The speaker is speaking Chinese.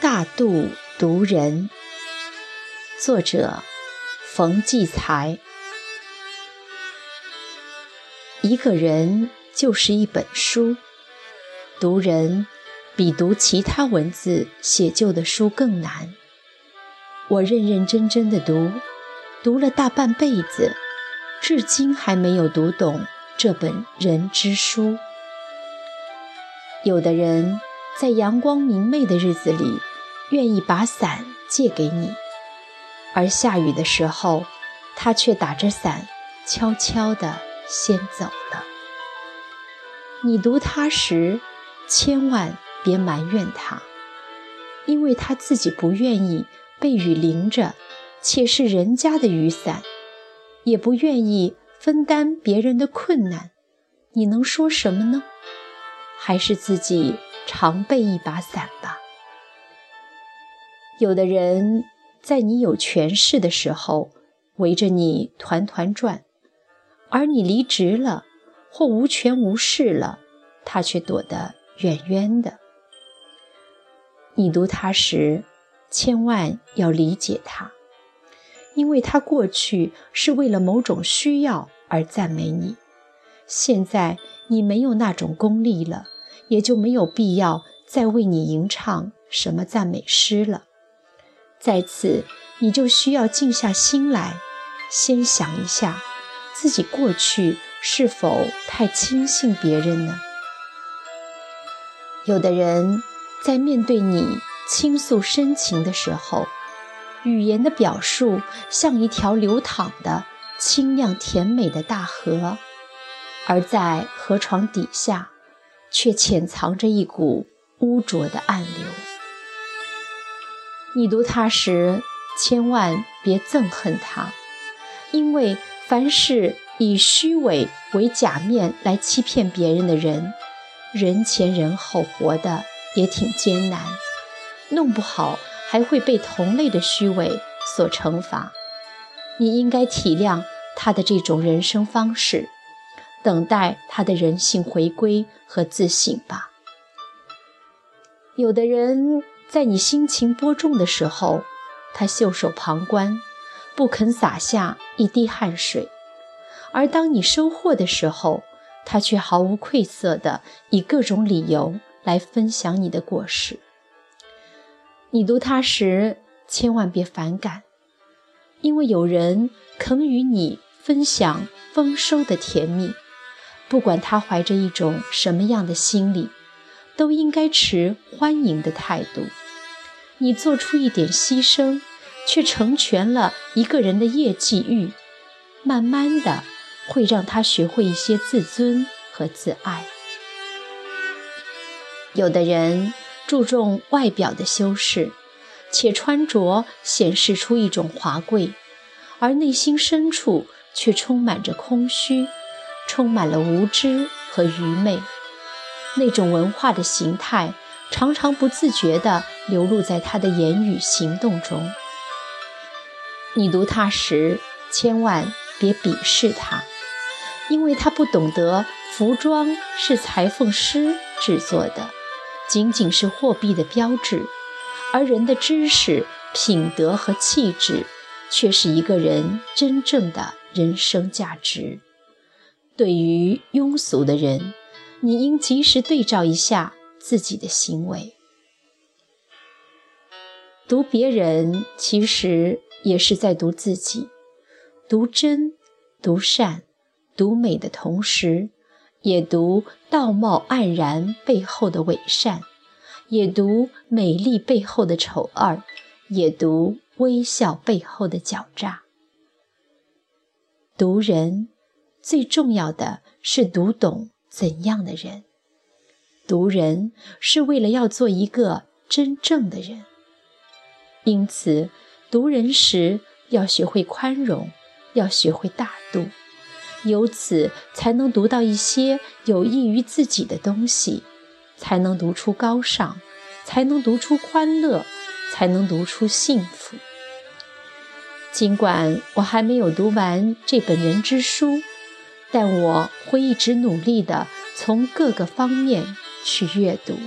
大度读人，作者冯骥才。一个人就是一本书，读人比读其他文字写就的书更难。我认认真真的读，读了大半辈子，至今还没有读懂这本人之书。有的人在阳光明媚的日子里。愿意把伞借给你，而下雨的时候，他却打着伞，悄悄地先走了。你读他时，千万别埋怨他，因为他自己不愿意被雨淋着，且是人家的雨伞，也不愿意分担别人的困难。你能说什么呢？还是自己常备一把伞吧。有的人在你有权势的时候围着你团团转，而你离职了或无权无势了，他却躲得远远的。你读他时，千万要理解他，因为他过去是为了某种需要而赞美你，现在你没有那种功力了，也就没有必要再为你吟唱什么赞美诗了。在此，你就需要静下心来，先想一下，自己过去是否太轻信别人呢？有的人在面对你倾诉深情的时候，语言的表述像一条流淌的清亮甜美的大河，而在河床底下，却潜藏着一股污浊的暗流。你读他时，千万别憎恨他，因为凡是以虚伪为假面来欺骗别人的人，人前人后活得也挺艰难，弄不好还会被同类的虚伪所惩罚。你应该体谅他的这种人生方式，等待他的人性回归和自省吧。有的人。在你心情播种的时候，他袖手旁观，不肯洒下一滴汗水；而当你收获的时候，他却毫无愧色地以各种理由来分享你的果实。你读他时，千万别反感，因为有人肯与你分享丰收的甜蜜，不管他怀着一种什么样的心理，都应该持欢迎的态度。你做出一点牺牲，却成全了一个人的业绩欲，慢慢的会让他学会一些自尊和自爱。有的人注重外表的修饰，且穿着显示出一种华贵，而内心深处却充满着空虚，充满了无知和愚昧。那种文化的形态。常常不自觉地流露在他的言语行动中。你读他时，千万别鄙视他，因为他不懂得服装是裁缝师制作的，仅仅是货币的标志，而人的知识、品德和气质，却是一个人真正的人生价值。对于庸俗的人，你应及时对照一下。自己的行为，读别人其实也是在读自己。读真、读善、读美的同时，也读道貌岸然背后的伪善，也读美丽背后的丑恶，也读微笑背后的狡诈。读人，最重要的是读懂怎样的人。读人是为了要做一个真正的人，因此读人时要学会宽容，要学会大度，由此才能读到一些有益于自己的东西，才能读出高尚，才能读出欢乐，才能读出幸福。尽管我还没有读完这本人之书，但我会一直努力地从各个方面。去阅读。